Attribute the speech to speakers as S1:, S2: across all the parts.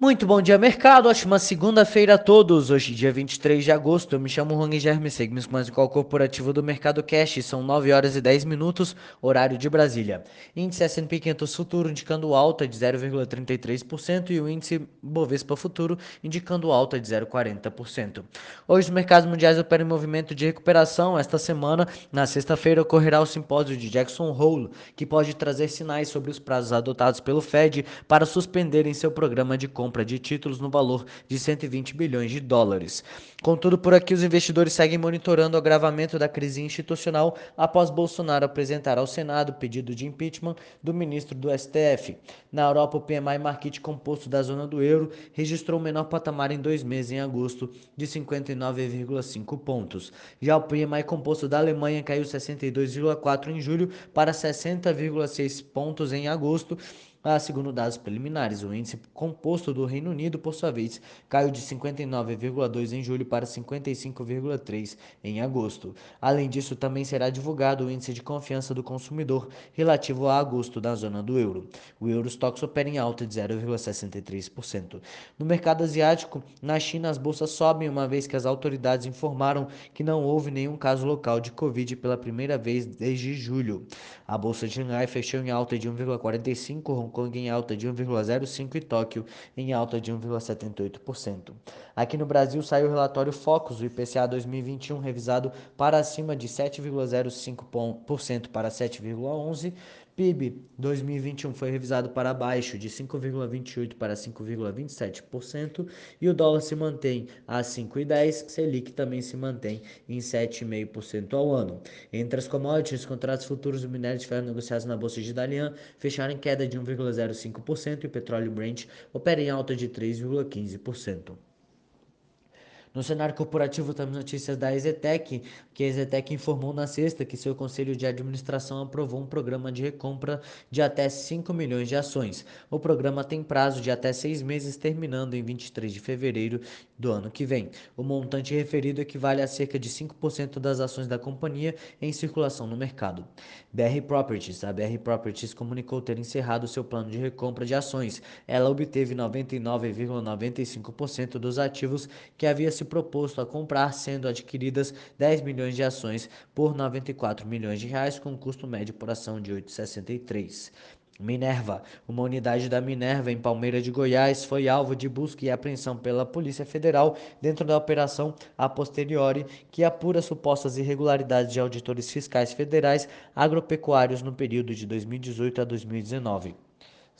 S1: Muito bom dia, mercado. Ótima segunda-feira a todos. Hoje, dia 23 de agosto. Eu me chamo Juan Germe, seguimos com mais um corporativo do Mercado Cash. São 9 horas e 10 minutos, horário de Brasília. Índice S&P 500 Futuro indicando alta de 0,33% e o índice Bovespa Futuro indicando alta de 0,40%. Hoje, os mercados mundiais operam em movimento de recuperação. Esta semana, na sexta-feira, ocorrerá o simpósio de Jackson Hole, que pode trazer sinais sobre os prazos adotados pelo Fed para suspenderem seu programa de compra compra de títulos no valor de 120 bilhões de dólares. Contudo, por aqui os investidores seguem monitorando o agravamento da crise institucional após Bolsonaro apresentar ao Senado pedido de impeachment do ministro do STF. Na Europa, o PMI Market composto da zona do euro registrou o menor patamar em dois meses em agosto, de 59,5 pontos. Já o PMI composto da Alemanha caiu 62,4 em julho para 60,6 pontos em agosto ah, segundo dados preliminares, o índice composto do Reino Unido, por sua vez, caiu de 59,2 em julho para 55,3 em agosto. Além disso, também será divulgado o índice de confiança do consumidor relativo a agosto da zona do euro. O Eurostox opera em alta de 0,63%. No mercado asiático, na China, as bolsas sobem uma vez que as autoridades informaram que não houve nenhum caso local de Covid pela primeira vez desde julho. A bolsa de Xangai fechou em alta de 1,45 Hong Kong em alta de 1,05% e Tóquio em alta de 1,78%. Aqui no Brasil saiu o relatório Focus, o IPCA 2021 revisado para acima de 7,05% para 7,11%, PIB 2021 foi revisado para baixo de 5,28 para 5,27% e o dólar se mantém a 5,10, Selic também se mantém em 7,5% ao ano. Entre as commodities, os contratos futuros do minério de ferro negociados na bolsa de Dalian fecharam em queda de 1,05% e o petróleo Brent opera em alta de 3,15%. No cenário corporativo, temos notícias da Ezetec, que a Ezetec informou na sexta que seu conselho de administração aprovou um programa de recompra de até 5 milhões de ações. O programa tem prazo de até seis meses, terminando em 23 de fevereiro do ano que vem. O montante referido equivale a cerca de 5% das ações da companhia em circulação no mercado. BR Properties. A BR Properties comunicou ter encerrado seu plano de recompra de ações. Ela obteve 99,95% dos ativos que havia se proposto a comprar, sendo adquiridas 10 milhões de ações por 94 milhões de reais, com custo médio por ação de 8,63. Minerva. Uma unidade da Minerva em Palmeira de Goiás foi alvo de busca e apreensão pela Polícia Federal dentro da operação a posteriori que apura supostas irregularidades de auditores fiscais federais agropecuários no período de 2018 a 2019.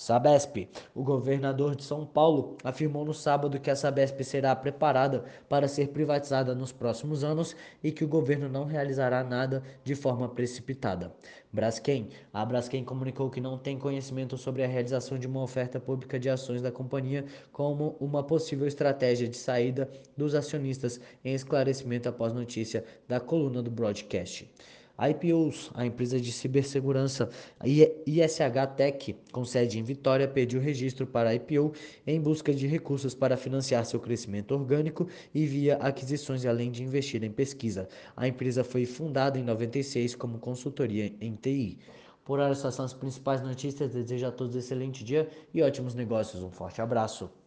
S1: Sabesp. O governador de São Paulo afirmou no sábado que a Sabesp será preparada para ser privatizada nos próximos anos e que o governo não realizará nada de forma precipitada. Braskem. A Braskem comunicou que não tem conhecimento sobre a realização de uma oferta pública de ações da companhia como uma possível estratégia de saída dos acionistas em esclarecimento após notícia da coluna do broadcast. IPOs, a empresa de cibersegurança ISH Tech, com sede em Vitória, pediu registro para IPO em busca de recursos para financiar seu crescimento orgânico e via aquisições além de investir em pesquisa. A empresa foi fundada em 96 como consultoria em TI. Por hora, essas são as principais notícias. Desejo a todos um excelente dia e ótimos negócios. Um forte abraço.